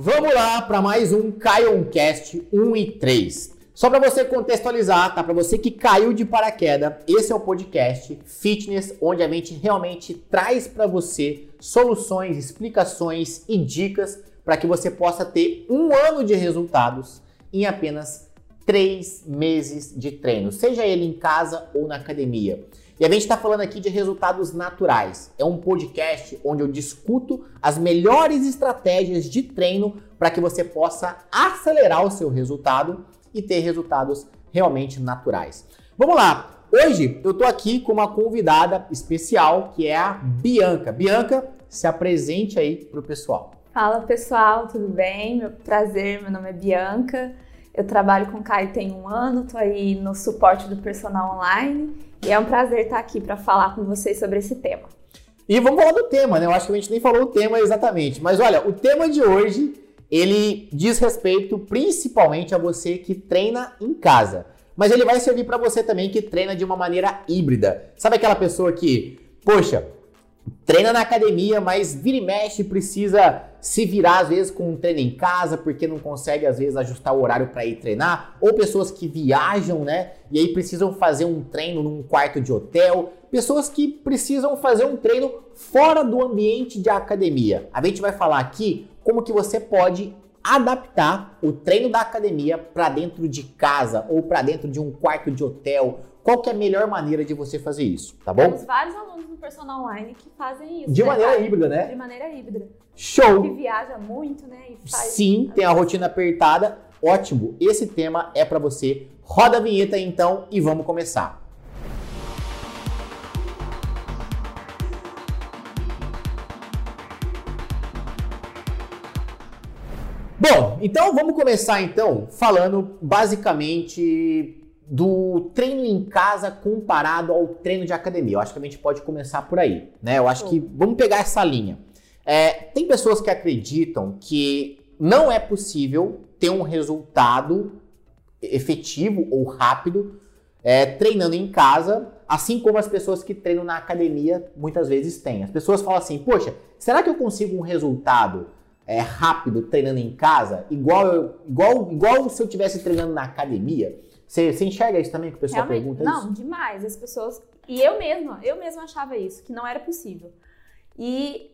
Vamos lá para mais um Caioncast 1 e 3. Só para você contextualizar, tá? Para você que caiu de paraquedas, esse é o podcast Fitness, onde a gente realmente traz para você soluções, explicações e dicas para que você possa ter um ano de resultados em apenas três meses de treino, seja ele em casa ou na academia. E a gente está falando aqui de resultados naturais. É um podcast onde eu discuto as melhores estratégias de treino para que você possa acelerar o seu resultado e ter resultados realmente naturais. Vamos lá! Hoje eu estou aqui com uma convidada especial que é a Bianca. Bianca, se apresente aí para o pessoal. Fala pessoal, tudo bem? Meu prazer, meu nome é Bianca. Eu trabalho com o Caio tem um ano, estou aí no suporte do personal online e é um prazer estar aqui para falar com vocês sobre esse tema. E vamos falar do tema, né? Eu acho que a gente nem falou o tema exatamente, mas olha, o tema de hoje ele diz respeito principalmente a você que treina em casa, mas ele vai servir para você também que treina de uma maneira híbrida. Sabe aquela pessoa que, poxa, treina na academia, mas vira e mexe precisa se virar às vezes com um treino em casa porque não consegue às vezes ajustar o horário para ir treinar, ou pessoas que viajam, né? E aí precisam fazer um treino num quarto de hotel, pessoas que precisam fazer um treino fora do ambiente de academia. A gente vai falar aqui como que você pode adaptar o treino da academia para dentro de casa ou para dentro de um quarto de hotel qual que é a melhor maneira de você fazer isso, tá bom? Temos vários alunos no personal online que fazem isso. De né, maneira híbrida, né? De maneira híbrida. Show! Que viaja muito, né? Sim, tem a rotina apertada. Ótimo. Esse tema é para você. Roda a vinheta então e vamos começar. Bom, então vamos começar então falando basicamente do treino em casa comparado ao treino de academia. Eu acho que a gente pode começar por aí, né? Eu acho que vamos pegar essa linha. É, tem pessoas que acreditam que não é possível ter um resultado efetivo ou rápido é, treinando em casa, assim como as pessoas que treinam na academia muitas vezes têm. As pessoas falam assim: Poxa, será que eu consigo um resultado é, rápido treinando em casa, igual, igual, igual se eu estivesse treinando na academia? Você, você enxerga isso também que o pessoal Realmente, pergunta não, isso? Não, demais. As pessoas. E eu mesma, eu mesma achava isso, que não era possível. E.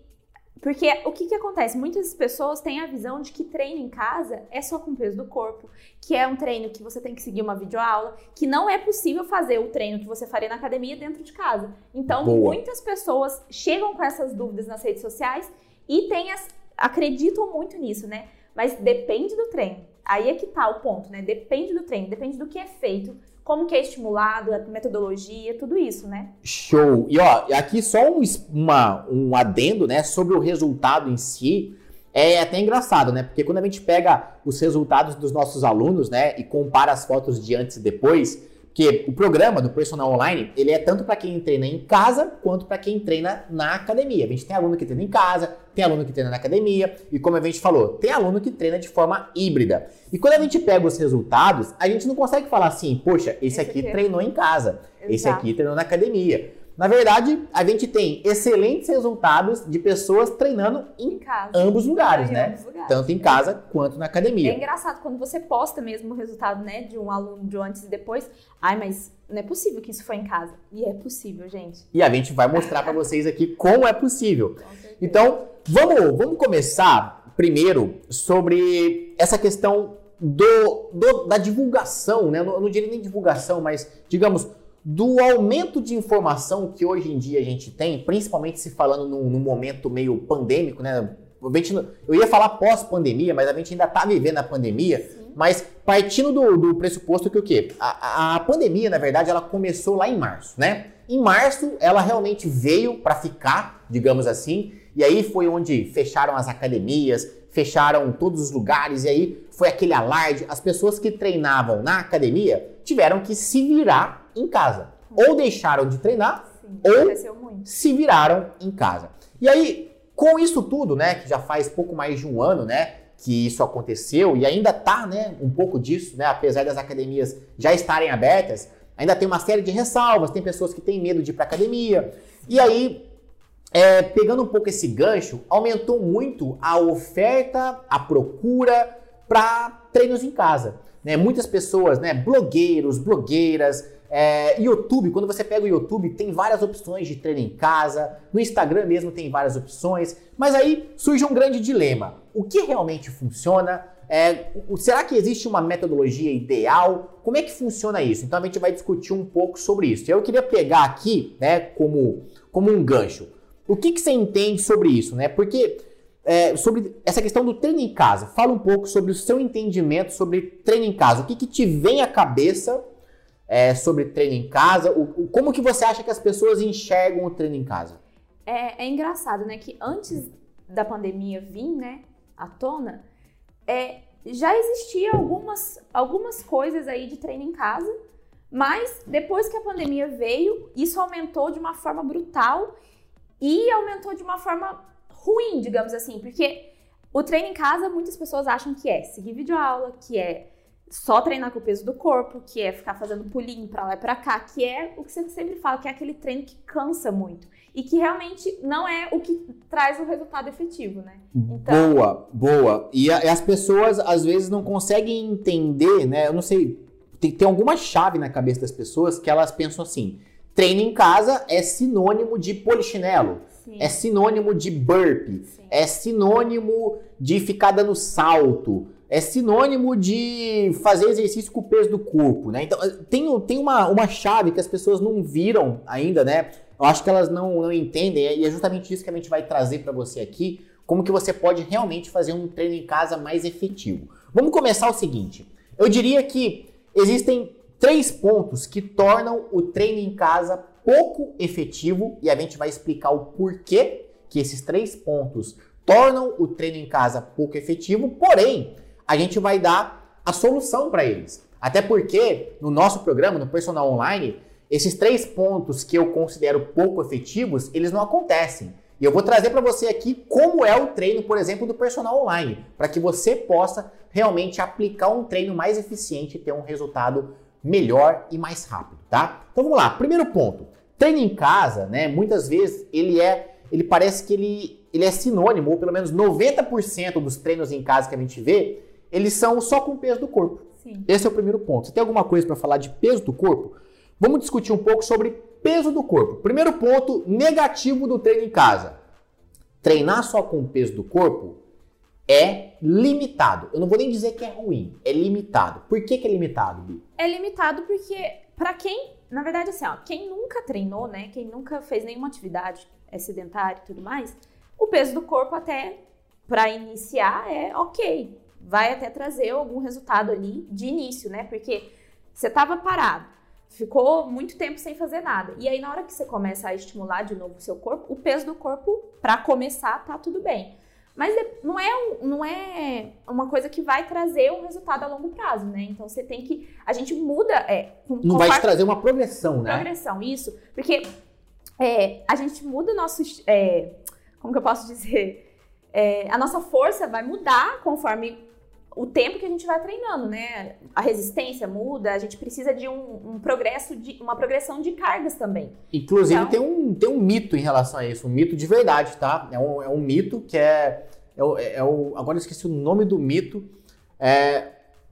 Porque o que, que acontece? Muitas pessoas têm a visão de que treino em casa é só com peso do corpo, que é um treino que você tem que seguir uma videoaula, que não é possível fazer o treino que você faria na academia dentro de casa. Então, Boa. muitas pessoas chegam com essas dúvidas nas redes sociais e têm as, acreditam muito nisso, né? Mas depende do treino. Aí é que tá o ponto, né? Depende do treino, depende do que é feito, como que é estimulado, a metodologia, tudo isso, né? Show! E ó, aqui só um, uma, um adendo, né, sobre o resultado em si. É até engraçado, né? Porque quando a gente pega os resultados dos nossos alunos, né, e compara as fotos de antes e depois, porque o programa do Personal Online, ele é tanto para quem treina em casa, quanto para quem treina na academia. A gente tem aluno que treina em casa, tem aluno que treina na academia, e como a gente falou, tem aluno que treina de forma híbrida. E quando a gente pega os resultados, a gente não consegue falar assim, poxa, esse, esse aqui, aqui treinou em casa, Exato. esse aqui treinou na academia. Na verdade, a gente tem excelentes resultados de pessoas treinando em, em casa. ambos lugares, né? Ambos lugares. Tanto em casa quanto na academia. É engraçado quando você posta mesmo o resultado, né, de um aluno de um antes e depois. Ai, mas não é possível que isso foi em casa. E é possível, gente. E a gente vai mostrar para vocês aqui como é possível. Então, vamos, vamos começar primeiro sobre essa questão do, do da divulgação, né? Eu não diria nem divulgação, mas digamos do aumento de informação que hoje em dia a gente tem, principalmente se falando num, num momento meio pandêmico, né? Eu ia falar pós-pandemia, mas a gente ainda está vivendo a pandemia. Sim. Mas partindo do, do, pressuposto que o quê? A, a, pandemia, na verdade, ela começou lá em março, né? Em março, ela realmente veio para ficar, digamos assim, e aí foi onde fecharam as academias, fecharam todos os lugares, e aí foi aquele alarde. As pessoas que treinavam na academia tiveram que se virar em casa. Ou deixaram de treinar, Sim, ou se viraram em casa. E aí, com isso tudo, né, que já faz pouco mais de um ano, né, que isso aconteceu e ainda tá, né, um pouco disso, né, apesar das academias já estarem abertas, ainda tem uma série de ressalvas, tem pessoas que têm medo de ir para academia. E aí, é, pegando um pouco esse gancho, aumentou muito a oferta, a procura para treinos em casa. Né? Muitas pessoas, né, blogueiros, blogueiras, é, YouTube, quando você pega o YouTube, tem várias opções de treino em casa, no Instagram mesmo tem várias opções, mas aí surge um grande dilema. O que realmente funciona? É, será que existe uma metodologia ideal? Como é que funciona isso? Então a gente vai discutir um pouco sobre isso. Eu queria pegar aqui, né, como, como um gancho. O que, que você entende sobre isso, né? Porque é, sobre essa questão do treino em casa, fala um pouco sobre o seu entendimento sobre treino em casa. O que, que te vem à cabeça é, sobre treino em casa? O, o, como que você acha que as pessoas enxergam o treino em casa? É, é engraçado, né? Que antes da pandemia vir, né, à tona, é, já existia algumas, algumas coisas aí de treino em casa, mas depois que a pandemia veio, isso aumentou de uma forma brutal e aumentou de uma forma ruim, digamos assim, porque o treino em casa muitas pessoas acham que é seguir videoaula, que é só treinar com o peso do corpo, que é ficar fazendo pulinho para lá e para cá, que é o que você sempre fala, que é aquele treino que cansa muito e que realmente não é o que traz o resultado efetivo, né? Então... Boa, boa. E, a, e as pessoas às vezes não conseguem entender, né? Eu não sei, tem, tem alguma chave na cabeça das pessoas que elas pensam assim: treino em casa é sinônimo de polichinelo. Sim. É sinônimo de burpee, Sim. é sinônimo de ficar dando salto, é sinônimo de fazer exercício com o peso do corpo, né? Então, tem, tem uma, uma chave que as pessoas não viram ainda, né? Eu acho que elas não, não entendem, e é justamente isso que a gente vai trazer para você aqui, como que você pode realmente fazer um treino em casa mais efetivo. Vamos começar o seguinte, eu diria que existem três pontos que tornam o treino em casa pouco efetivo, e a gente vai explicar o porquê que esses três pontos tornam o treino em casa pouco efetivo, porém, a gente vai dar a solução para eles. Até porque no nosso programa, no Personal Online, esses três pontos que eu considero pouco efetivos, eles não acontecem. E eu vou trazer para você aqui como é o treino, por exemplo, do personal online, para que você possa realmente aplicar um treino mais eficiente e ter um resultado melhor e mais rápido, tá? Então vamos lá. Primeiro ponto. Treino em casa, né? Muitas vezes ele é, ele parece que ele, ele é sinônimo, ou pelo menos 90% dos treinos em casa que a gente vê, eles são só com peso do corpo. Sim. Esse é o primeiro ponto. Você tem alguma coisa para falar de peso do corpo? Vamos discutir um pouco sobre peso do corpo. Primeiro ponto negativo do treino em casa. Treinar só com o peso do corpo é limitado. Eu não vou nem dizer que é ruim, é limitado. Por que, que é limitado, Bi? É limitado porque, para quem, na verdade, assim, ó, quem nunca treinou, né, quem nunca fez nenhuma atividade, é sedentário e tudo mais, o peso do corpo até para iniciar é ok vai até trazer algum resultado ali de início, né? Porque você estava parado, ficou muito tempo sem fazer nada. E aí, na hora que você começa a estimular de novo o seu corpo, o peso do corpo, para começar, tá tudo bem. Mas não é, não é uma coisa que vai trazer um resultado a longo prazo, né? Então você tem que. A gente muda. É, com, não vai te trazer uma progressão, né? Progressão, isso. Porque é, a gente muda o nosso. É, como que eu posso dizer? É, a nossa força vai mudar conforme o tempo que a gente vai treinando, né? A resistência muda, a gente precisa de um, um progresso, de uma progressão de cargas também. Inclusive então, tem, um, tem um mito em relação a isso, um mito de verdade, tá? É um, é um mito que é, é, o, é o. Agora eu esqueci o nome do mito, é,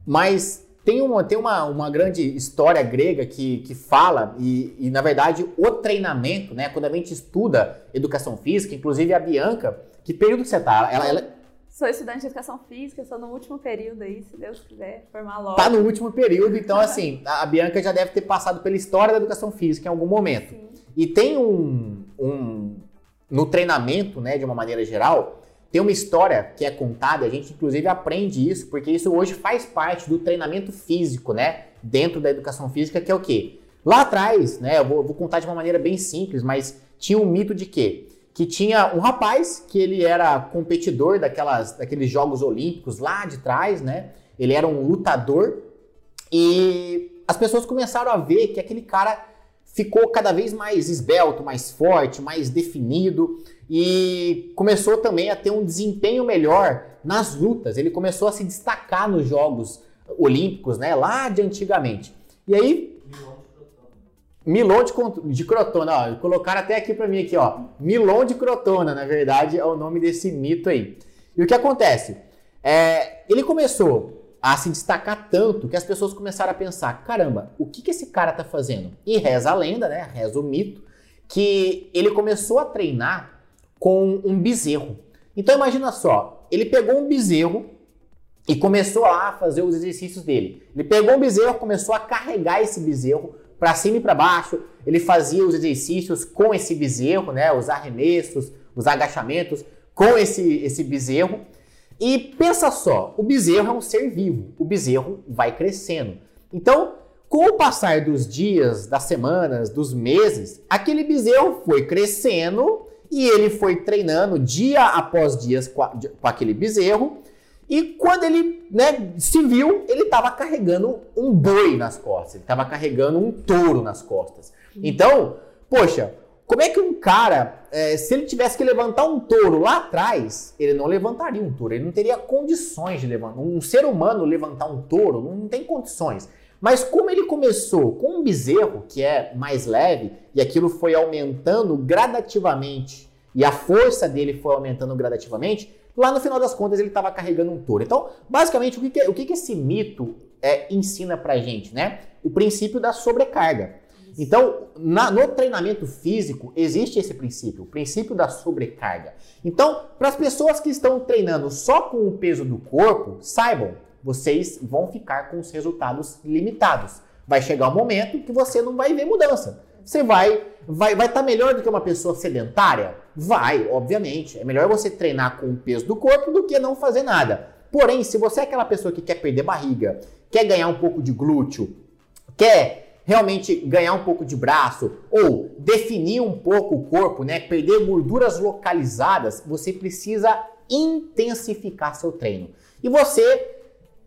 mas tem, uma, tem uma, uma grande história grega que, que fala, e, e na verdade o treinamento, né? Quando a gente estuda educação física, inclusive a Bianca, que período que você tá? Ela, ela Sou estudante de educação física, sou no último período aí, se Deus quiser, formar logo. Tá no último período, então assim, a Bianca já deve ter passado pela história da educação física em algum momento. Sim. E tem um, um, no treinamento, né, de uma maneira geral, tem uma história que é contada, a gente inclusive aprende isso, porque isso hoje faz parte do treinamento físico, né, dentro da educação física, que é o quê? Lá atrás, né, eu vou, eu vou contar de uma maneira bem simples, mas tinha um mito de quê? Que tinha um rapaz que ele era competidor daquelas, daqueles Jogos Olímpicos lá de trás, né? Ele era um lutador e as pessoas começaram a ver que aquele cara ficou cada vez mais esbelto, mais forte, mais definido e começou também a ter um desempenho melhor nas lutas. Ele começou a se destacar nos Jogos Olímpicos, né? Lá de antigamente. E aí Milon de, de crotona, ó, colocaram até aqui para mim aqui, ó. Milon de crotona, na verdade, é o nome desse mito aí. E o que acontece? É, ele começou a se destacar tanto que as pessoas começaram a pensar: caramba, o que, que esse cara tá fazendo? E reza a lenda, né? Reza o mito, que ele começou a treinar com um bezerro. Então imagina só, ele pegou um bezerro e começou a fazer os exercícios dele. Ele pegou um bezerro, começou a carregar esse bezerro para cima e para baixo. Ele fazia os exercícios com esse bezerro, né? Os arremessos, os agachamentos com esse, esse bezerro. E pensa só, o bezerro é um ser vivo. O bezerro vai crescendo. Então, com o passar dos dias, das semanas, dos meses, aquele bezerro foi crescendo e ele foi treinando dia após dia com, com aquele bezerro e quando ele né, se viu, ele estava carregando um boi nas costas, ele estava carregando um touro nas costas. Então, poxa, como é que um cara, é, se ele tivesse que levantar um touro lá atrás, ele não levantaria um touro, ele não teria condições de levantar. Um ser humano levantar um touro não tem condições. Mas como ele começou com um bezerro, que é mais leve, e aquilo foi aumentando gradativamente, e a força dele foi aumentando gradativamente, Lá no final das contas ele estava carregando um touro. Então, basicamente, o que, que, o que, que esse mito é, ensina pra gente, né? O princípio da sobrecarga. Então, na, no treinamento físico, existe esse princípio, o princípio da sobrecarga. Então, para as pessoas que estão treinando só com o peso do corpo, saibam, vocês vão ficar com os resultados limitados. Vai chegar um momento que você não vai ver mudança. Você vai vai vai estar tá melhor do que uma pessoa sedentária? Vai, obviamente. É melhor você treinar com o peso do corpo do que não fazer nada. Porém, se você é aquela pessoa que quer perder barriga, quer ganhar um pouco de glúteo, quer realmente ganhar um pouco de braço ou definir um pouco o corpo, né, perder gorduras localizadas, você precisa intensificar seu treino. E você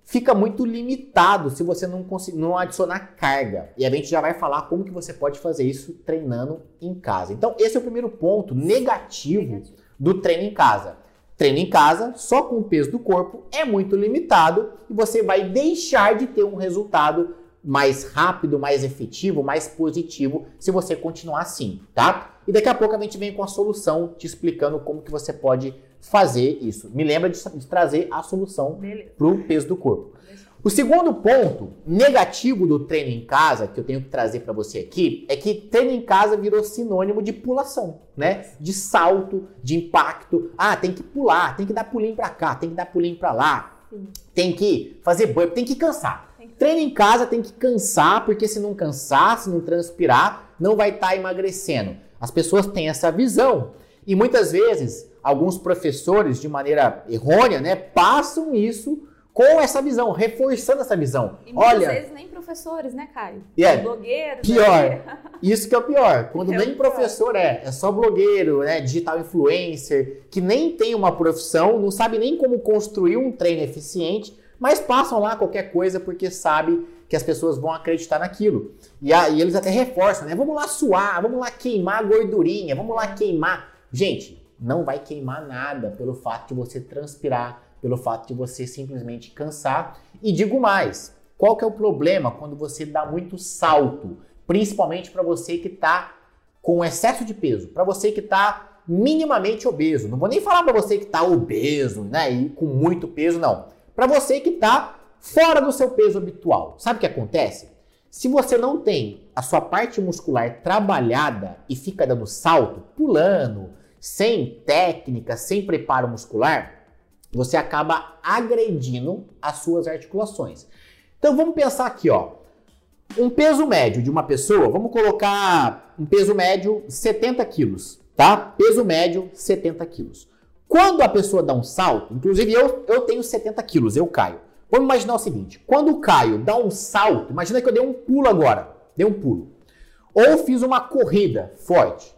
fica muito limitado se você não, não adicionar carga. E a gente já vai falar como que você pode fazer isso treinando em casa. Então, esse é o primeiro ponto negativo do treino em casa. Treino em casa, só com o peso do corpo, é muito limitado e você vai deixar de ter um resultado mais rápido, mais efetivo, mais positivo se você continuar assim, tá? E daqui a pouco a gente vem com a solução te explicando como que você pode fazer isso. Me lembra de, de trazer a solução para o peso do corpo. O segundo ponto negativo do treino em casa que eu tenho que trazer para você aqui é que treino em casa virou sinônimo de pulação, né? De salto, de impacto. Ah, tem que pular, tem que dar pulinho para cá, tem que dar pulinho para lá, Sim. tem que fazer burp, tem que cansar. Tem que... Treino em casa tem que cansar, porque se não cansar, se não transpirar, não vai estar tá emagrecendo. As pessoas têm essa visão e muitas vezes alguns professores, de maneira errônea, né, passam isso com essa visão, reforçando essa visão. E muitas Olha, vezes nem professores, né, Caio? É, blogueiro. Pior. Né? Isso que é o pior. Quando é nem professor é, é só blogueiro, né, digital influencer, que nem tem uma profissão, não sabe nem como construir um treino eficiente, mas passam lá qualquer coisa porque sabe que as pessoas vão acreditar naquilo. E aí eles até reforçam, né? Vamos lá suar, vamos lá queimar a gordurinha, vamos lá queimar. Gente, não vai queimar nada pelo fato de você transpirar, pelo fato de você simplesmente cansar. E digo mais, qual que é o problema quando você dá muito salto, principalmente para você que está com excesso de peso, para você que está minimamente obeso. Não vou nem falar para você que está obeso, né, e com muito peso, não. Para você que está fora do seu peso habitual. Sabe o que acontece? Se você não tem a sua parte muscular trabalhada e fica dando salto, pulando, sem técnica, sem preparo muscular, você acaba agredindo as suas articulações. Então vamos pensar aqui, ó. Um peso médio de uma pessoa, vamos colocar um peso médio 70 quilos, tá? Peso médio 70 quilos. Quando a pessoa dá um salto, inclusive eu, eu tenho 70 quilos, eu caio. Vamos imaginar o seguinte: quando o Caio dá um salto, imagina que eu dei um pulo agora, dei um pulo, ou fiz uma corrida forte.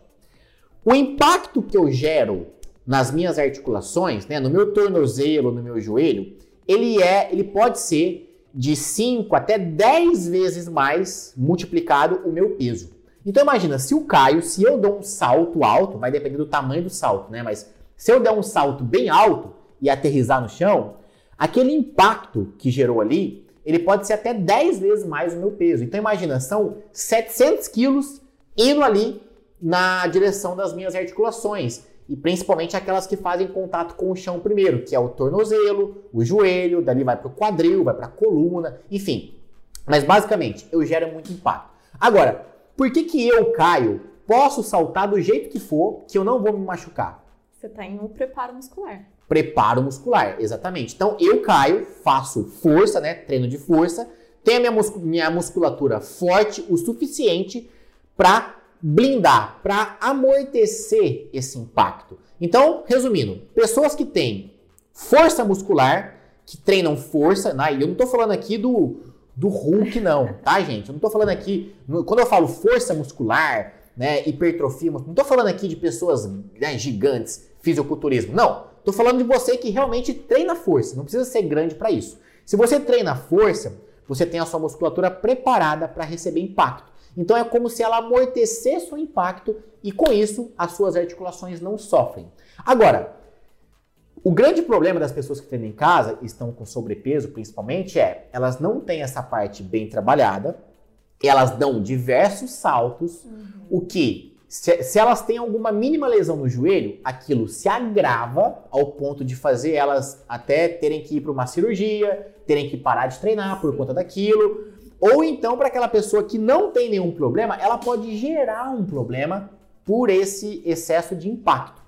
O impacto que eu gero nas minhas articulações, né, no meu tornozelo, no meu joelho, ele é, ele pode ser de 5 até 10 vezes mais multiplicado o meu peso. Então imagina, se o Caio, se eu dou um salto alto, vai depender do tamanho do salto, né? Mas se eu der um salto bem alto e aterrizar no chão, aquele impacto que gerou ali, ele pode ser até 10 vezes mais o meu peso. Então imagina, são 700 quilos indo ali na direção das minhas articulações. E principalmente aquelas que fazem contato com o chão primeiro, que é o tornozelo, o joelho, dali vai para o quadril, vai para a coluna, enfim. Mas basicamente, eu gero muito impacto. Agora, por que, que eu, Caio, posso saltar do jeito que for, que eu não vou me machucar? Você está em um preparo muscular. Preparo muscular, exatamente. Então eu caio, faço força, né? Treino de força, tenho a minha, mus minha musculatura forte o suficiente para blindar, para amortecer esse impacto. Então, resumindo, pessoas que têm força muscular, que treinam força, né? e eu não estou falando aqui do, do Hulk, não, tá, gente? Eu não estou falando aqui, quando eu falo força muscular, né, hipertrofia, não estou falando aqui de pessoas né, gigantes, fisiculturismo, não. Estou falando de você que realmente treina força, não precisa ser grande para isso. Se você treina força, você tem a sua musculatura preparada para receber impacto. Então é como se ela amortecesse o impacto e com isso as suas articulações não sofrem. Agora, o grande problema das pessoas que treinam em casa, estão com sobrepeso principalmente, é elas não têm essa parte bem trabalhada, elas dão diversos saltos, uhum. o que, se, se, elas têm alguma mínima lesão no joelho, aquilo se agrava ao ponto de fazer elas até terem que ir para uma cirurgia, terem que parar de treinar por conta daquilo. Ou então, para aquela pessoa que não tem nenhum problema, ela pode gerar um problema por esse excesso de impacto.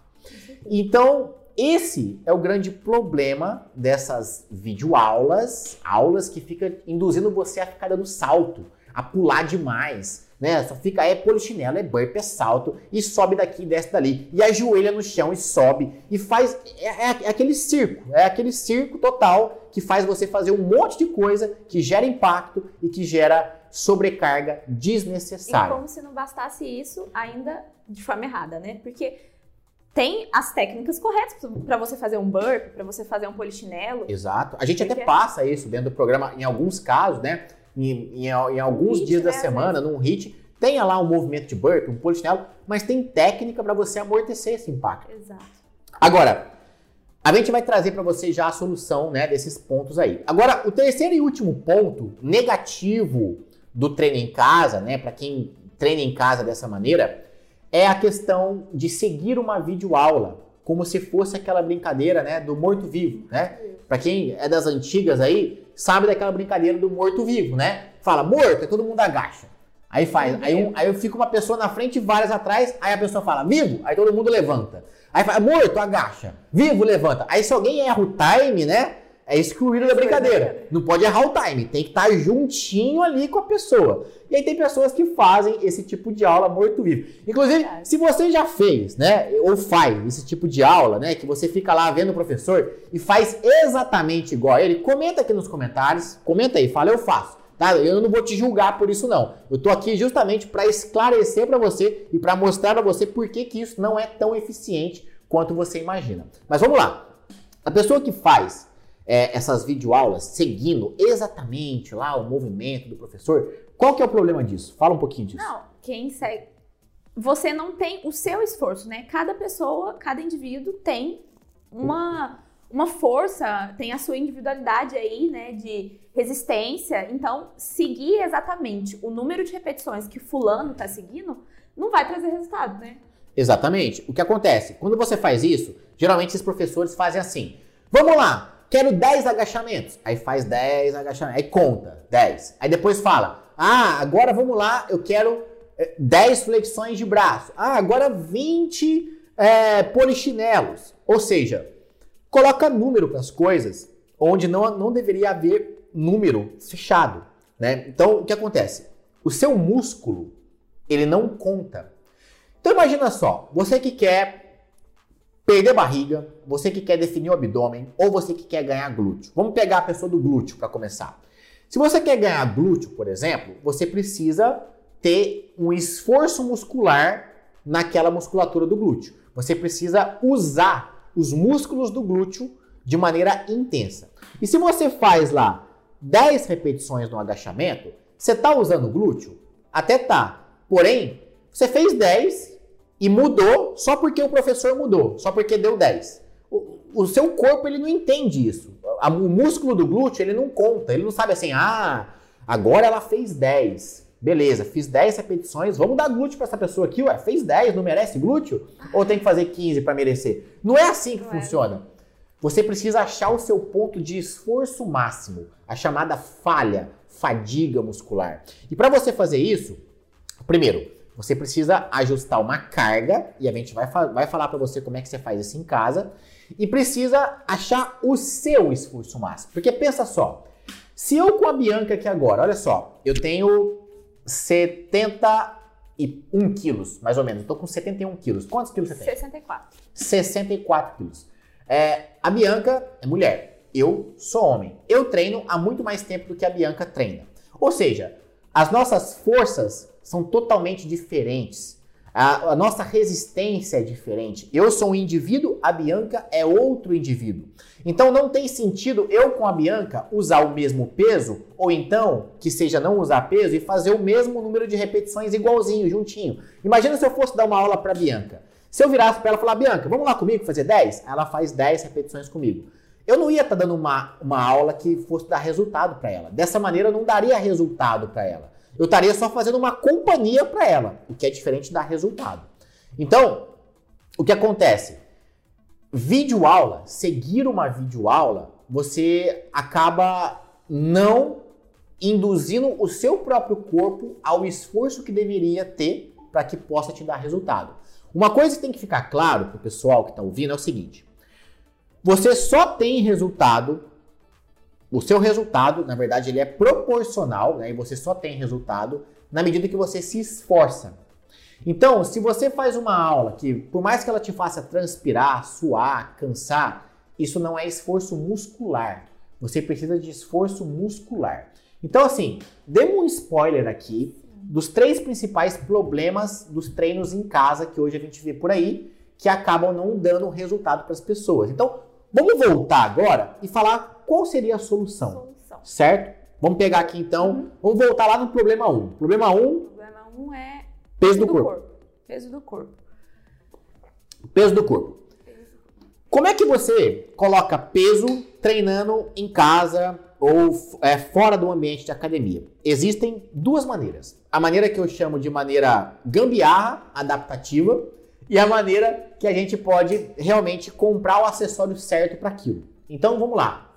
Então, esse é o grande problema dessas videoaulas, aulas que fica induzindo você a ficar dando salto, a pular demais, né? Só fica é polichinelo, é burp, é salto e sobe daqui e desce dali. E ajoelha no chão e sobe e faz é, é, é, aquele circo, é aquele circo total que faz você fazer um monte de coisa que gera impacto e que gera sobrecarga desnecessária. E como se não bastasse isso, ainda de forma errada, né? Porque tem as técnicas corretas para você fazer um burp, para você fazer um polichinelo. Exato. A gente até passa isso dentro do programa em alguns casos, né? Em, em, em alguns hit, dias da né, semana, num hit, tenha lá um movimento de burp, um polichinelo, mas tem técnica para você amortecer esse impacto. Exato. Agora, a gente vai trazer para você já a solução né, desses pontos aí. Agora, o terceiro e último ponto negativo do treino em casa, né, para quem treina em casa dessa maneira, é a questão de seguir uma videoaula, como se fosse aquela brincadeira, né, do morto-vivo, né? Para quem é das antigas aí, sabe daquela brincadeira do morto-vivo, né? Fala, morto, todo mundo agacha. Aí faz, aí, um, aí fica uma pessoa na frente e várias atrás, aí a pessoa fala, vivo, aí todo mundo levanta. Aí fala, morto, agacha. Vivo, levanta. Aí se alguém erra o time, né? É excluído da brincadeira. Não pode errar o time, tem que estar juntinho ali com a pessoa. E aí tem pessoas que fazem esse tipo de aula morto-vivo. Inclusive, se você já fez, né, ou faz esse tipo de aula, né, que você fica lá vendo o professor e faz exatamente igual a ele, comenta aqui nos comentários, comenta aí, fala eu faço. Tá? Eu não vou te julgar por isso não. Eu tô aqui justamente para esclarecer para você e para mostrar para você por que, que isso não é tão eficiente quanto você imagina. Mas vamos lá. A pessoa que faz é, essas videoaulas seguindo exatamente lá o movimento do professor, qual que é o problema disso? Fala um pouquinho disso. Não, quem segue. Você não tem o seu esforço, né? Cada pessoa, cada indivíduo tem uma, uma força, tem a sua individualidade aí, né? De resistência. Então, seguir exatamente o número de repetições que fulano tá seguindo não vai trazer resultado, né? Exatamente. O que acontece? Quando você faz isso, geralmente esses professores fazem assim: vamos lá, Quero 10 agachamentos. Aí faz 10 agachamentos. Aí conta 10. Aí depois fala: Ah, agora vamos lá, eu quero 10 eh, flexões de braço. Ah, agora 20 é, polichinelos. Ou seja, coloca número para as coisas onde não, não deveria haver número fechado. Né? Então, o que acontece? O seu músculo, ele não conta. Então, imagina só, você que quer perder barriga, você que quer definir o abdômen ou você que quer ganhar glúteo. Vamos pegar a pessoa do glúteo para começar. Se você quer ganhar glúteo, por exemplo, você precisa ter um esforço muscular naquela musculatura do glúteo. Você precisa usar os músculos do glúteo de maneira intensa. E se você faz lá 10 repetições no agachamento, você está usando o glúteo? Até tá. Porém, você fez 10 e mudou só porque o professor mudou, só porque deu 10. O, o seu corpo ele não entende isso. a, o músculo do glúteo, ele não conta. Ele não sabe assim, ah, agora ela fez 10. Beleza, fiz 10 repetições, vamos dar glúteo para essa pessoa aqui, ué, fez 10, não merece glúteo? Ou tem que fazer 15 para merecer? Não é assim que não é. funciona. É. Você precisa achar o seu ponto de esforço máximo, a chamada falha, fadiga muscular. E para você fazer isso, primeiro, você precisa ajustar uma carga, e a gente vai, vai falar para você como é que você faz isso em casa, e precisa achar o seu esforço máximo. Porque pensa só, se eu com a Bianca aqui agora, olha só, eu tenho 71 quilos, mais ou menos. Estou com 71 quilos. Quantos quilos você tem? 64. 64 quilos. É, a Bianca é mulher. Eu sou homem. Eu treino há muito mais tempo do que a Bianca treina. Ou seja, as nossas forças são totalmente diferentes. A, a, nossa resistência é diferente. Eu sou um indivíduo, a Bianca é outro indivíduo. Então não tem sentido eu com a Bianca usar o mesmo peso, ou então que seja não usar peso e fazer o mesmo número de repetições igualzinho, juntinho. Imagina se eu fosse dar uma aula para a Bianca. Se eu virasse para ela e falar, Bianca, vamos lá comigo fazer 10? Ela faz 10 repetições comigo. Eu não ia estar tá dando uma, uma aula que fosse dar resultado para ela. Dessa maneira, eu não daria resultado para ela. Eu estaria só fazendo uma companhia para ela, o que é diferente da resultado. Então, o que acontece? Vídeo aula, seguir uma vídeo aula, você acaba não induzindo o seu próprio corpo ao esforço que deveria ter para que possa te dar resultado. Uma coisa que tem que ficar claro para o pessoal que está ouvindo é o seguinte: você só tem resultado o seu resultado, na verdade, ele é proporcional, né? E você só tem resultado na medida que você se esforça. Então, se você faz uma aula que, por mais que ela te faça transpirar, suar, cansar, isso não é esforço muscular. Você precisa de esforço muscular. Então, assim, demos um spoiler aqui dos três principais problemas dos treinos em casa que hoje a gente vê por aí, que acabam não dando resultado para as pessoas. Então, vamos voltar agora e falar qual seria a solução? solução. Certo? Vamos pegar aqui então, uhum. vamos voltar lá no problema 1. Um. Problema 1. Um, problema 1 um é peso, peso do, do corpo. corpo. Peso do corpo. Peso do corpo. Como é que você coloca peso treinando em casa ou é, fora do ambiente de academia? Existem duas maneiras. A maneira que eu chamo de maneira gambiarra, adaptativa, e a maneira que a gente pode realmente comprar o acessório certo para aquilo. Então vamos lá.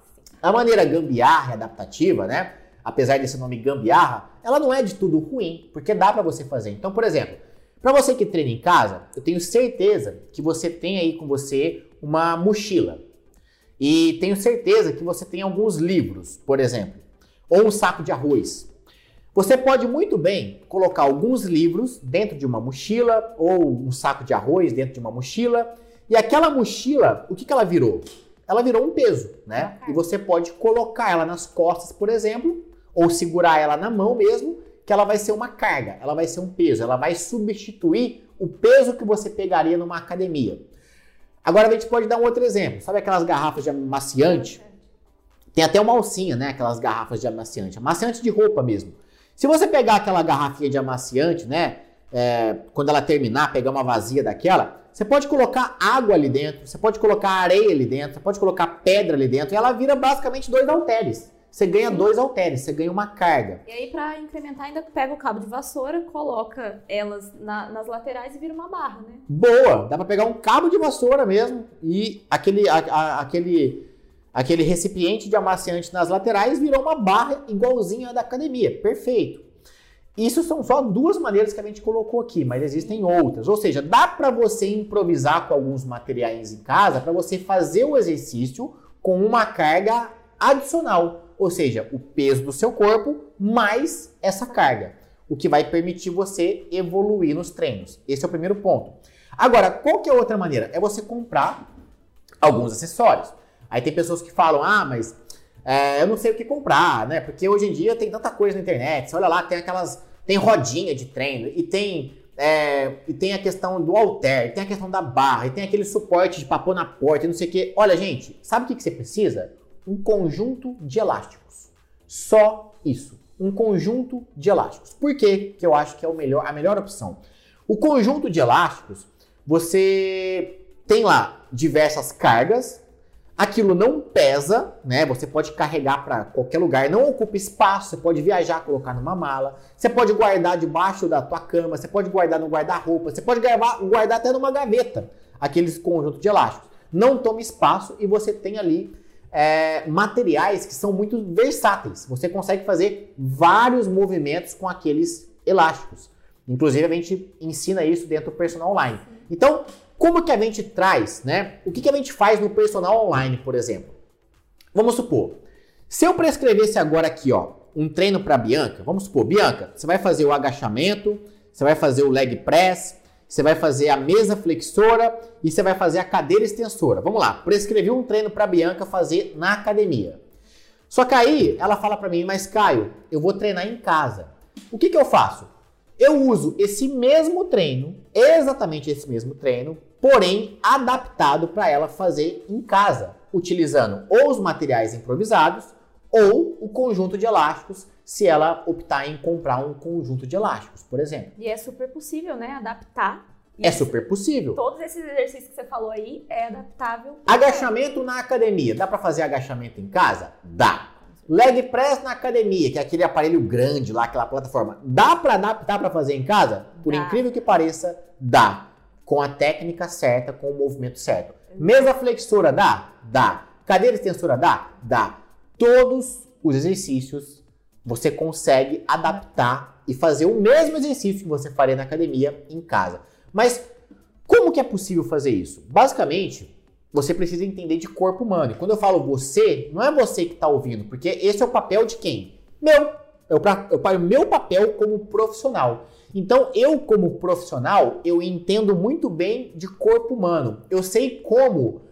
A maneira gambiarra e adaptativa, né? Apesar desse nome gambiarra, ela não é de tudo ruim, porque dá para você fazer. Então, por exemplo, para você que treina em casa, eu tenho certeza que você tem aí com você uma mochila. E tenho certeza que você tem alguns livros, por exemplo, ou um saco de arroz. Você pode muito bem colocar alguns livros dentro de uma mochila ou um saco de arroz dentro de uma mochila. E aquela mochila, o que, que ela virou? Ela virou um peso, né? E você pode colocar ela nas costas, por exemplo, ou segurar ela na mão mesmo, que ela vai ser uma carga, ela vai ser um peso, ela vai substituir o peso que você pegaria numa academia. Agora a gente pode dar um outro exemplo. Sabe aquelas garrafas de amaciante? Tem até uma alcinha, né? Aquelas garrafas de amaciante. Amaciante de roupa mesmo. Se você pegar aquela garrafinha de amaciante, né? É, quando ela terminar, pegar uma vazia daquela, você pode colocar água ali dentro, você pode colocar areia ali dentro, você pode colocar pedra ali dentro e ela vira basicamente dois halteres. Você ganha dois halteres, você ganha uma carga. E aí, para incrementar, ainda pega o cabo de vassoura, coloca elas na, nas laterais e vira uma barra, né? Boa! Dá para pegar um cabo de vassoura mesmo e aquele, a, a, aquele, aquele recipiente de amaciante nas laterais virou uma barra igualzinha à da academia. Perfeito. Isso são só duas maneiras que a gente colocou aqui, mas existem outras. Ou seja, dá para você improvisar com alguns materiais em casa para você fazer o exercício com uma carga adicional, ou seja, o peso do seu corpo mais essa carga, o que vai permitir você evoluir nos treinos. Esse é o primeiro ponto. Agora, qual que é a outra maneira? É você comprar alguns acessórios. Aí tem pessoas que falam: "Ah, mas é, eu não sei o que comprar, né? Porque hoje em dia tem tanta coisa na internet. Você olha lá, tem aquelas. Tem rodinha de treino e tem. É, e tem a questão do alter, tem a questão da barra, e tem aquele suporte de papo na porta e não sei o que. Olha, gente, sabe o que, que você precisa? Um conjunto de elásticos. Só isso. Um conjunto de elásticos. Por quê? que eu acho que é o melhor, a melhor opção? O conjunto de elásticos, você tem lá diversas cargas Aquilo não pesa, né? Você pode carregar para qualquer lugar, não ocupa espaço, você pode viajar, colocar numa mala, você pode guardar debaixo da tua cama, você pode guardar no guarda-roupa, você pode guardar, até numa gaveta, aqueles conjuntos de elásticos. Não toma espaço e você tem ali é, materiais que são muito versáteis. Você consegue fazer vários movimentos com aqueles elásticos. Inclusive, a gente ensina isso dentro do personal online. Então, como que a gente traz, né? O que, que a gente faz no personal online, por exemplo? Vamos supor, se eu prescrevesse agora aqui, ó, um treino para Bianca, vamos supor, Bianca, você vai fazer o agachamento, você vai fazer o leg press, você vai fazer a mesa flexora e você vai fazer a cadeira extensora. Vamos lá, prescrevi um treino para Bianca fazer na academia. Só que aí ela fala para mim, mas Caio, eu vou treinar em casa. O que, que eu faço? Eu uso esse mesmo treino, exatamente esse mesmo treino, porém adaptado para ela fazer em casa, utilizando ou os materiais improvisados ou o conjunto de elásticos, se ela optar em comprar um conjunto de elásticos, por exemplo. E é super possível, né? Adaptar. É super possível. Todos esses exercícios que você falou aí é adaptável. Agachamento na academia. Dá para fazer agachamento em casa? Dá. Leg press na academia, que é aquele aparelho grande lá, aquela plataforma. Dá para adaptar para fazer em casa? Por dá. incrível que pareça, dá com a técnica certa, com o movimento certo. Mesa flexora dá? Dá. Cadeira extensora dá? Dá. Todos os exercícios você consegue adaptar e fazer o mesmo exercício que você faria na academia em casa. Mas como que é possível fazer isso? Basicamente, você precisa entender de corpo humano. E quando eu falo você, não é você que está ouvindo, porque esse é o papel de quem? Meu. É o meu papel como profissional. Então, eu como profissional, eu entendo muito bem de corpo humano. Eu sei como,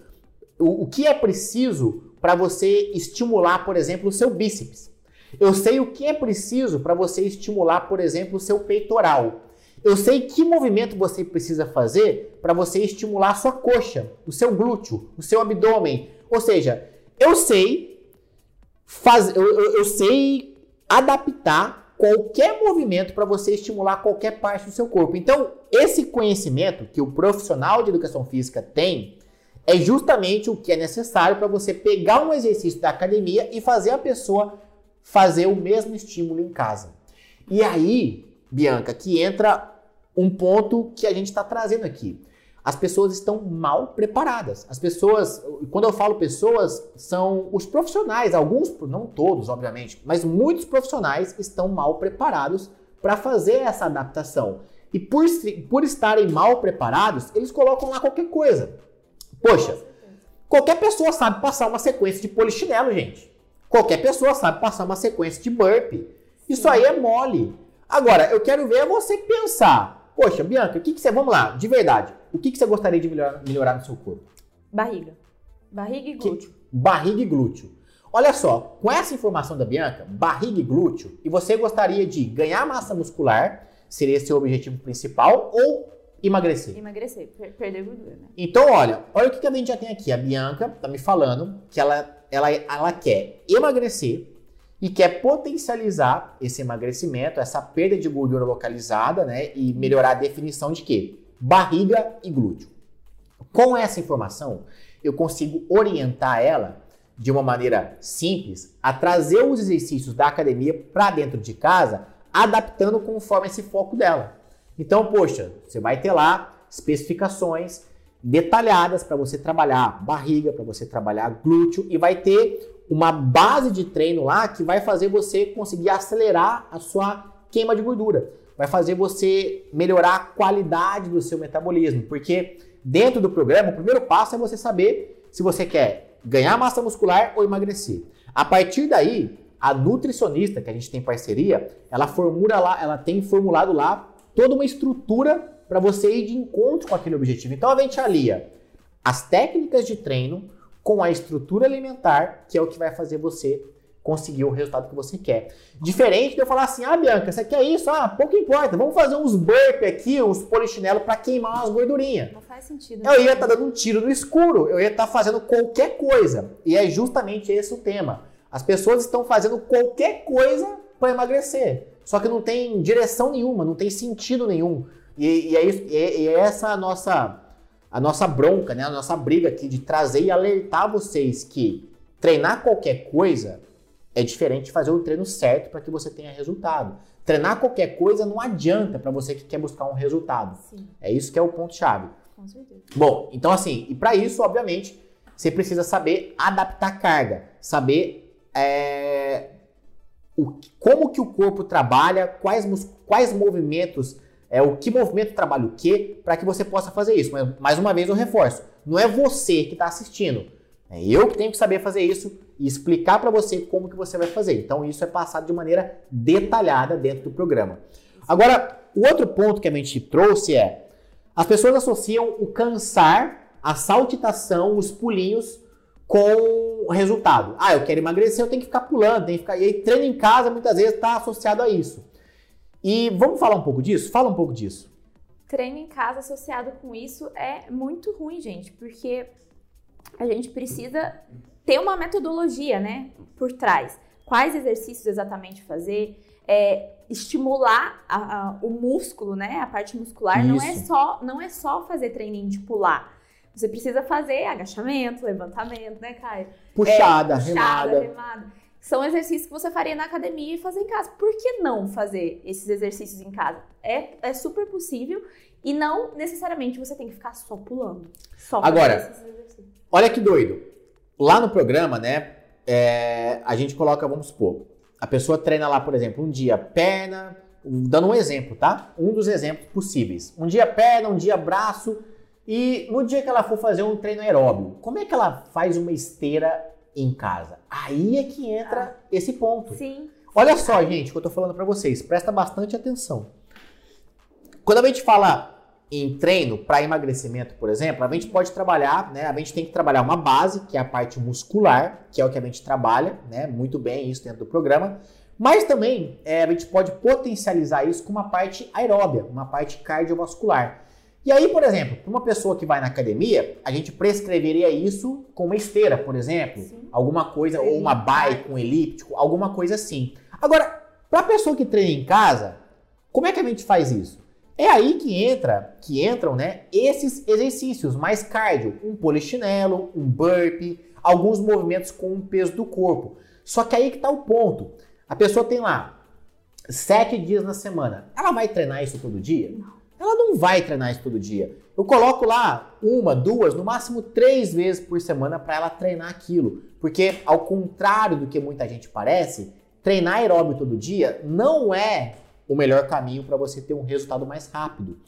o, o que é preciso para você estimular, por exemplo, o seu bíceps. Eu sei o que é preciso para você estimular, por exemplo, o seu peitoral. Eu sei que movimento você precisa fazer para você estimular a sua coxa, o seu glúteo, o seu abdômen. Ou seja, eu sei faz, eu, eu, eu sei adaptar qualquer movimento para você estimular qualquer parte do seu corpo. Então, esse conhecimento que o profissional de educação física tem é justamente o que é necessário para você pegar um exercício da academia e fazer a pessoa fazer o mesmo estímulo em casa. E aí, Bianca, que entra um ponto que a gente está trazendo aqui as pessoas estão mal preparadas. As pessoas, quando eu falo pessoas, são os profissionais, alguns, não todos, obviamente, mas muitos profissionais estão mal preparados para fazer essa adaptação. E por, por estarem mal preparados, eles colocam lá qualquer coisa. Poxa, qualquer pessoa sabe passar uma sequência de polichinelo, gente. Qualquer pessoa sabe passar uma sequência de burpee. Isso aí é mole. Agora, eu quero ver você pensar. Poxa, Bianca, o que, que você. Vamos lá, de verdade. O que, que você gostaria de melhorar, melhorar no seu corpo? Barriga. Barriga e glúteo. Que, barriga e glúteo. Olha só, com essa informação da Bianca, barriga e glúteo, e você gostaria de ganhar massa muscular, seria seu objetivo principal, ou emagrecer? Emagrecer, per perder gordura, né? Então, olha, olha o que a gente já tem aqui. A Bianca tá me falando que ela, ela, ela quer emagrecer e quer potencializar esse emagrecimento, essa perda de gordura localizada, né? E melhorar a definição de quê? Barriga e glúteo. Com essa informação, eu consigo orientar ela de uma maneira simples a trazer os exercícios da academia para dentro de casa, adaptando conforme esse foco dela. Então, poxa, você vai ter lá especificações detalhadas para você trabalhar barriga, para você trabalhar glúteo e vai ter uma base de treino lá que vai fazer você conseguir acelerar a sua queima de gordura vai fazer você melhorar a qualidade do seu metabolismo, porque dentro do programa, o primeiro passo é você saber se você quer ganhar massa muscular ou emagrecer. A partir daí, a nutricionista que a gente tem parceria, ela formula lá, ela tem formulado lá toda uma estrutura para você ir de encontro com aquele objetivo. Então a gente alia as técnicas de treino com a estrutura alimentar, que é o que vai fazer você conseguir o resultado que você quer. Diferente de eu falar assim, ah, Bianca, você quer isso? Ah, pouco importa, vamos fazer uns burp aqui, uns polichinelo para queimar umas gordurinhas. Não faz sentido. Eu ia estar tá dando um tiro no escuro, eu ia estar tá fazendo qualquer coisa. E é justamente esse o tema. As pessoas estão fazendo qualquer coisa para emagrecer, só que não tem direção nenhuma, não tem sentido nenhum. E, e é, isso, e é, e é essa a nossa a nossa bronca, né, a nossa briga aqui de trazer e alertar vocês que treinar qualquer coisa é diferente fazer o treino certo para que você tenha resultado. Treinar qualquer coisa não adianta para você que quer buscar um resultado. Sim, É isso que é o ponto chave. com certeza. Bom, então assim, e para isso, obviamente, você precisa saber adaptar a carga, saber é, o, como que o corpo trabalha, quais, quais movimentos, é, o que movimento trabalha o que, para que você possa fazer isso. Mas, mais uma vez eu reforço, não é você que está assistindo, é eu que tenho que saber fazer isso e explicar para você como que você vai fazer. Então isso é passado de maneira detalhada dentro do programa. Agora, o outro ponto que a gente trouxe é as pessoas associam o cansar, a saltitação, os pulinhos com o resultado. Ah, eu quero emagrecer, eu tenho que ficar pulando, tenho que ficar. E aí, treino em casa muitas vezes está associado a isso. E vamos falar um pouco disso? Fala um pouco disso. Treino em casa associado com isso é muito ruim, gente, porque a gente precisa ter uma metodologia, né, por trás. Quais exercícios exatamente fazer, é, estimular a- a- o músculo, né, a parte muscular. Não é Isso. só não é só fazer treininho de pular. Você precisa fazer agachamento, levantamento, né, Caio? Puxada, É, remada. remada. São exercícios que você faria na academia e fazer em casa. Por que não fazer esses exercícios em casa? É, é super possível e não necessariamente você tem que ficar só pulando. Só Agora. Olha que doido. Lá no programa, né, é, a gente coloca, vamos supor, a pessoa treina lá, por exemplo, um dia perna, dando um exemplo, tá? Um dos exemplos possíveis. Um dia perna, um dia braço, e no dia que ela for fazer um treino aeróbio, como é que ela faz uma esteira em casa? Aí é que entra esse ponto. Sim. Olha só, gente, o que eu tô falando pra vocês. Presta bastante atenção. Quando a gente fala em treino para emagrecimento, por exemplo, a gente pode trabalhar, né? A gente tem que trabalhar uma base, que é a parte muscular, que é o que a gente trabalha, né? Muito bem isso dentro do programa. Mas também é, a gente pode potencializar isso com uma parte aeróbia, uma parte cardiovascular. E aí, por exemplo, para uma pessoa que vai na academia, a gente prescreveria isso com uma esteira, por exemplo, Sim. alguma coisa, ou uma bike, um elíptico, alguma coisa assim. Agora, para a pessoa que treina em casa, como é que a gente faz isso? É aí que entra, que entram, né, esses exercícios mais cardio, um polichinelo, um burpee, alguns movimentos com o peso do corpo. Só que aí que tá o ponto. A pessoa tem lá sete dias na semana. Ela vai treinar isso todo dia? Ela não vai treinar isso todo dia. Eu coloco lá uma, duas, no máximo três vezes por semana para ela treinar aquilo. Porque, ao contrário do que muita gente parece, treinar aeróbio todo dia não é o melhor caminho para você ter um resultado mais rápido.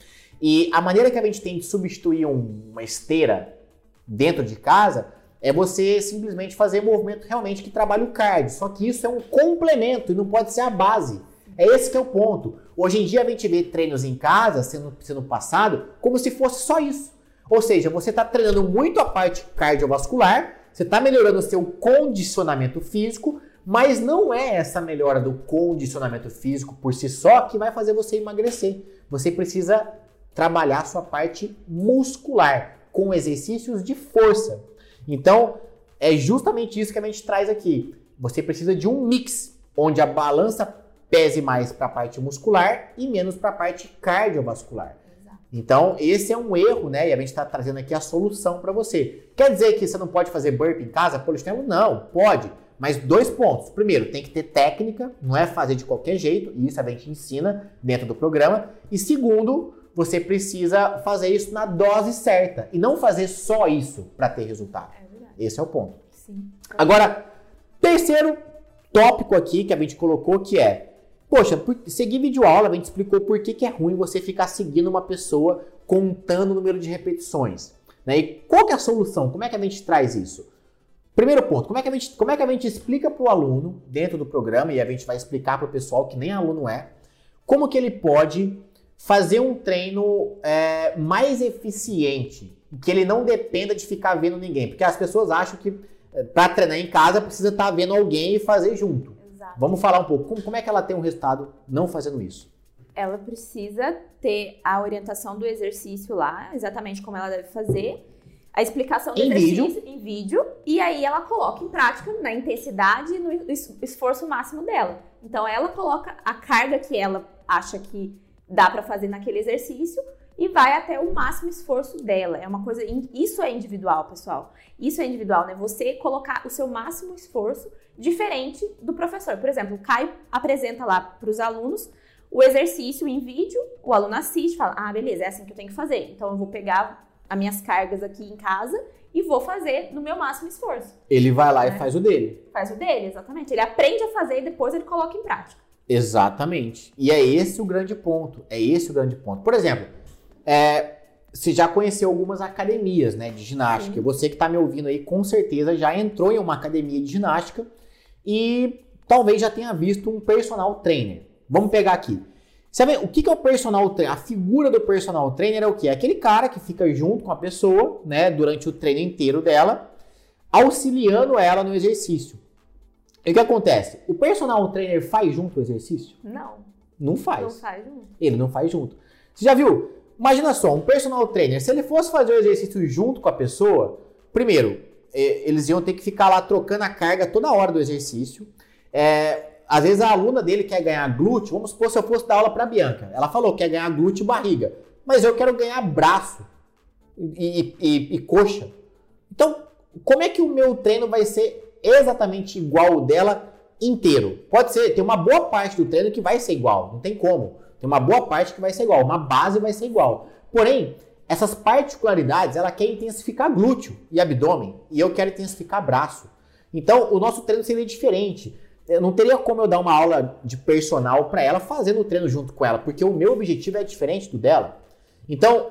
E a maneira que a gente tem de substituir um- uma esteira dentro de casa é você simplesmente fazer movimento realmente que trabalha o cardio. Só que isso é um complemento e não pode ser a base. É esse que é o ponto. Hoje em dia a gente vê treinos em casa sendo, sendo passado como se fosse só isso. Ou seja, você está treinando muito a parte cardiovascular, você está melhorando o seu condicionamento físico, mas não é essa melhora do condicionamento físico por si só que vai fazer você emagrecer. Você precisa trabalhar a sua parte muscular com exercícios de força. Então, é justamente isso que a gente traz aqui. Você precisa de um mix onde a balança pese mais para a parte muscular e menos para a parte cardiovascular. Exato. Então, esse é um erro, né? E a gente está trazendo aqui a solução para você. Quer dizer que você não pode fazer burpee em casa, polichinelo? Não, pode. Mas dois pontos. Primeiro, tem que ter técnica, não é fazer de qualquer jeito, e isso a gente ensina dentro do programa. E segundo, você precisa fazer isso na dose certa e não fazer só isso para ter resultado. É verdade. Esse é o ponto. Sim. Agora, terceiro tópico aqui que a gente colocou que é, poxa, por, seguir vídeo aula, a gente explicou por que, que é ruim você ficar seguindo uma pessoa contando o número de repetições. Né? E qual que é a solução? Como é que a gente traz isso? Primeiro ponto, como é que a gente, como é que a gente explica para o aluno dentro do programa, e a gente vai explicar para o pessoal que nem aluno é, como que ele pode fazer um treino é, mais eficiente, que ele não dependa de ficar vendo ninguém. Porque as pessoas acham que para treinar em casa precisa estar vendo alguém e fazer junto. Vamos falar um pouco, como, como é que ela tem um resultado não fazendo isso? Ela precisa ter a orientação do exercício lá, exatamente como ela deve fazer. A explicação do Em exercício em vídeo. E aí ela coloca em prática na intensidade e no es- esforço máximo dela. Então ela coloca a carga que ela acha que dá pra fazer naquele exercício e vai até o máximo esforço dela. É uma coisa, isso é individual, pessoal. Isso é individual, né? Você colocar o seu máximo esforço diferente do professor. Por exemplo, o Caio apresenta lá para os alunos o exercício em vídeo, o aluno assiste, fala: "Ah, beleza, é assim que eu tenho que fazer". Então eu vou pegar as minhas cargas aqui em casa e vou fazer no meu máximo esforço. Ele vai lá né? e faz o dele. Faz o dele, exatamente. Ele aprende a fazer e depois ele coloca em prática. Exatamente. E é esse o grande ponto. É esse o grande ponto. Por exemplo, é, você já conheceu algumas academias né, de ginástica. Sim. Você que está me ouvindo aí, com certeza já entrou em uma academia de ginástica e talvez já tenha visto um personal trainer. Vamos pegar aqui. Sabe, o que, que é o personal trainer? A figura do personal trainer é o que? É aquele cara que fica junto com a pessoa, né, durante o treino inteiro dela, auxiliando ela no exercício. E o que acontece? O personal trainer faz junto o exercício? Não. Não faz. Não faz junto. Ele não faz junto. Você já viu? Imagina só, um personal trainer, se ele fosse fazer o exercício junto com a pessoa, primeiro, eles iam ter que ficar lá trocando a carga toda hora do exercício. É, às vezes a aluna dele quer ganhar glúteo, vamos supor se eu fosse dar aula para Bianca. Ela falou que quer ganhar glúteo e barriga, mas eu quero ganhar braço e, e, e coxa. Então, como é que o meu treino vai ser exatamente igual ao dela inteiro? Pode ser, tem uma boa parte do treino que vai ser igual, não tem como. Tem uma boa parte que vai ser igual, uma base vai ser igual. Porém, essas particularidades, ela quer intensificar glúteo e abdômen, e eu quero intensificar braço. Então, o nosso treino seria diferente eu não teria como eu dar uma aula de personal para ela fazendo o treino junto com ela, porque o meu objetivo é diferente do dela. Então,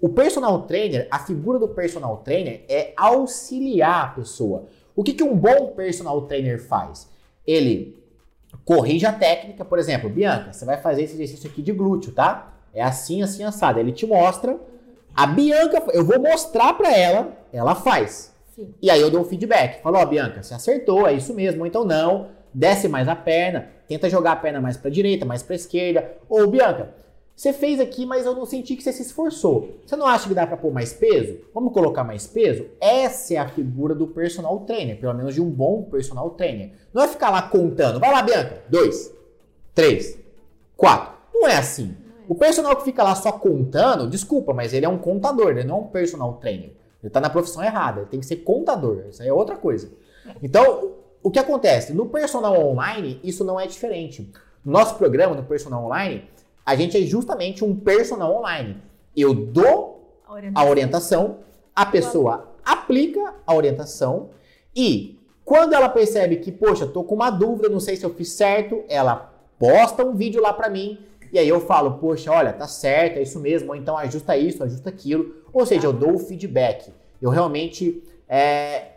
o personal trainer, a figura do personal trainer é auxiliar a pessoa. O que, que um bom personal trainer faz? Ele corrige a técnica, por exemplo, Bianca, você vai fazer esse exercício aqui de glúteo, tá? É assim, assim, assado. Ele te mostra. A Bianca, eu vou mostrar para ela, ela faz. Sim. E aí eu dou um feedback. Falo, ó, oh, Bianca, você acertou, é isso mesmo, ou então não desce mais a perna, tenta jogar a perna mais para direita, mais para esquerda. Ou Bianca, você fez aqui, mas eu não senti que você se esforçou. Você não acha que dá para pôr mais peso? Vamos colocar mais peso? Essa é a figura do personal trainer, pelo menos de um bom personal trainer. Não é ficar lá contando. Vai lá, Bianca. Dois, três, quatro. Não é assim. O personal que fica lá só contando, desculpa, mas ele é um contador, ele não é um personal trainer. Ele está na profissão errada, ele tem que ser contador. Isso aí é outra coisa. Então, o que acontece? No personal online, isso não é diferente. No nosso programa, no personal online, a gente é justamente um personal online. Eu dou a orientação, a, orientação, a pessoa aplica a orientação e quando ela percebe que, poxa, tô com uma dúvida, não sei se eu fiz certo, ela posta um vídeo lá para mim e aí eu falo, poxa, olha, tá certo, é isso mesmo, ou então ajusta isso, ajusta aquilo. Ou seja, eu dou o feedback. Eu realmente é,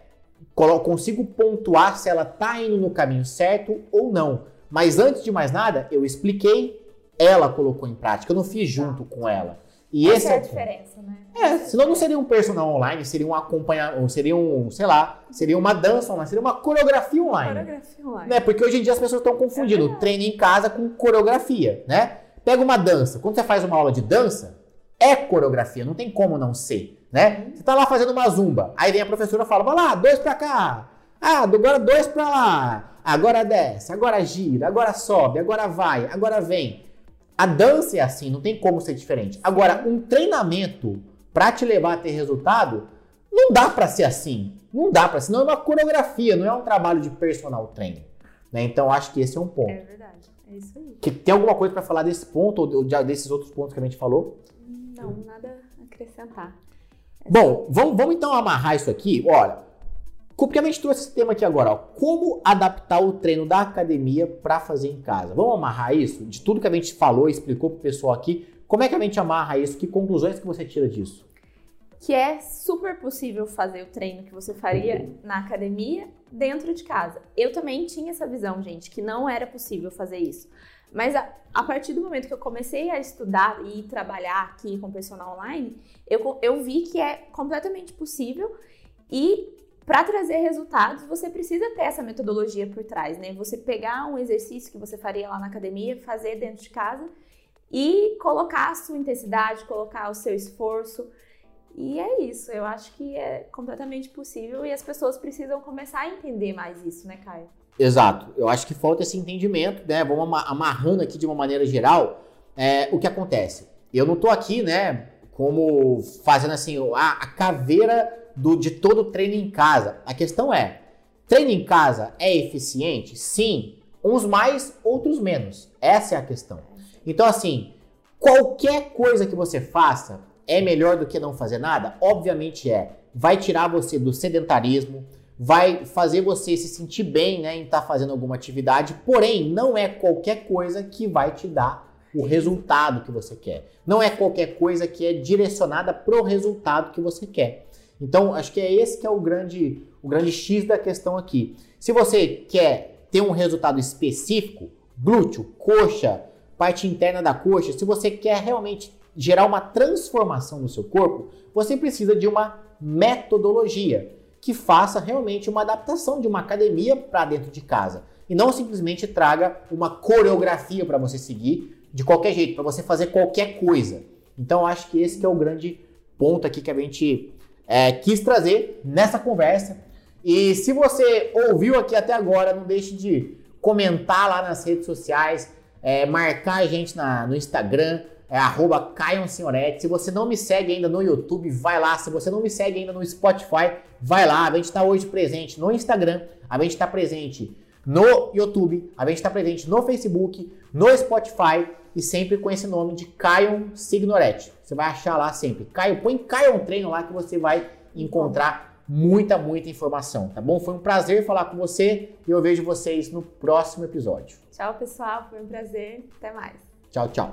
consigo pontuar se ela está indo no caminho certo ou não. Mas antes de mais nada, eu expliquei, ela colocou em prática, eu não fiz junto com ela. E Essa esse é a diferença, né? É, senão não seria um personal online, seria um acompanhamento, seria um, sei lá, seria uma dança online, seria uma coreografia online. Coreografia online. Né? Porque hoje em dia as pessoas estão confundindo é treino em casa com coreografia, né? Pega uma dança. Quando você faz uma aula de dança, é coreografia, não tem como não ser né? Você tá lá fazendo uma zumba, aí vem a professora e fala, vai lá, dois para cá, ah, agora dois para lá, agora desce, agora gira, agora sobe, agora vai, agora vem. A dança é assim, não tem como ser diferente. Agora, um treinamento para te levar a ter resultado, não dá para ser assim. Não dá para, senão é uma coreografia, não é um trabalho de personal trainer. Né? Então, acho que esse é um ponto. É verdade, é isso aí. Que, tem alguma coisa para falar desse ponto ou desses outros pontos que a gente falou? Não, nada a acrescentar. Bom, vamos, vamos então amarrar isso aqui. Olha, gente trouxe esse tema aqui agora, ó, como adaptar o treino da academia para fazer em casa. Vamos amarrar isso? De tudo que a gente falou explicou pro pessoal aqui, como é que a gente amarra isso? Que conclusões que você tira disso? Que é super possível fazer o treino que você faria na academia dentro de casa. Eu também tinha essa visão, gente, que não era possível fazer isso. Mas a, a, partir do momento que eu comecei a estudar e trabalhar aqui com personal online, eu, eu vi que é completamente possível e para trazer resultados, você precisa ter essa metodologia por trás, né? Você pegar um exercício que você faria lá na academia, fazer dentro de casa e colocar a sua intensidade, colocar o seu esforço. E é isso, eu acho que é completamente possível e as pessoas precisam começar a entender mais isso, né, Caio? Exato. Eu acho que falta esse entendimento, né? Vamos amarrando aqui de uma maneira geral. É, o que acontece? eu não tô aqui, né, como fazendo assim, a, a caveira do, de todo treino em casa. A questão é, treino em casa é eficiente? Sim. Uns mais, outros menos. Essa é a questão. Então, assim, qualquer coisa que você faça é melhor do que não fazer nada? Obviamente é. Vai tirar você do sedentarismo, vai fazer você se sentir bem né, em estar tá fazendo alguma atividade, porém, não é qualquer coisa que vai te dar o resultado que você quer. Não é qualquer coisa que é direcionada para o resultado que você quer. Então, acho que é esse que é o grande, o grande X da questão aqui. Se você quer ter um resultado específico, glúteo, coxa, parte interna da coxa, se você quer realmente gerar uma transformação no seu corpo, você precisa de uma metodologia que faça realmente uma adaptação de uma academia para dentro de casa e não simplesmente traga uma coreografia para você seguir de qualquer jeito, para você fazer qualquer coisa. Então acho que esse que é o grande ponto aqui que a gente é, quis trazer nessa conversa. E se você ouviu aqui até agora, não deixe de comentar lá nas redes sociais, é, marcar a gente na, no Instagram, é arroba Senhorete. Se você não me segue ainda no YouTube, vai lá. Se você não me segue ainda no Spotify, vai lá. A gente está hoje presente no Instagram, a gente está presente no YouTube, a gente está presente no Facebook, no Spotify e sempre com esse nome de Caio Signoretti. Você vai achar lá sempre. Caio, põe Caio Treino lá que você vai encontrar muita, muita informação, tá bom? Foi um prazer falar com você e eu vejo vocês no próximo episódio. Tchau, pessoal. Foi um prazer. Até mais. Tchau, tchau.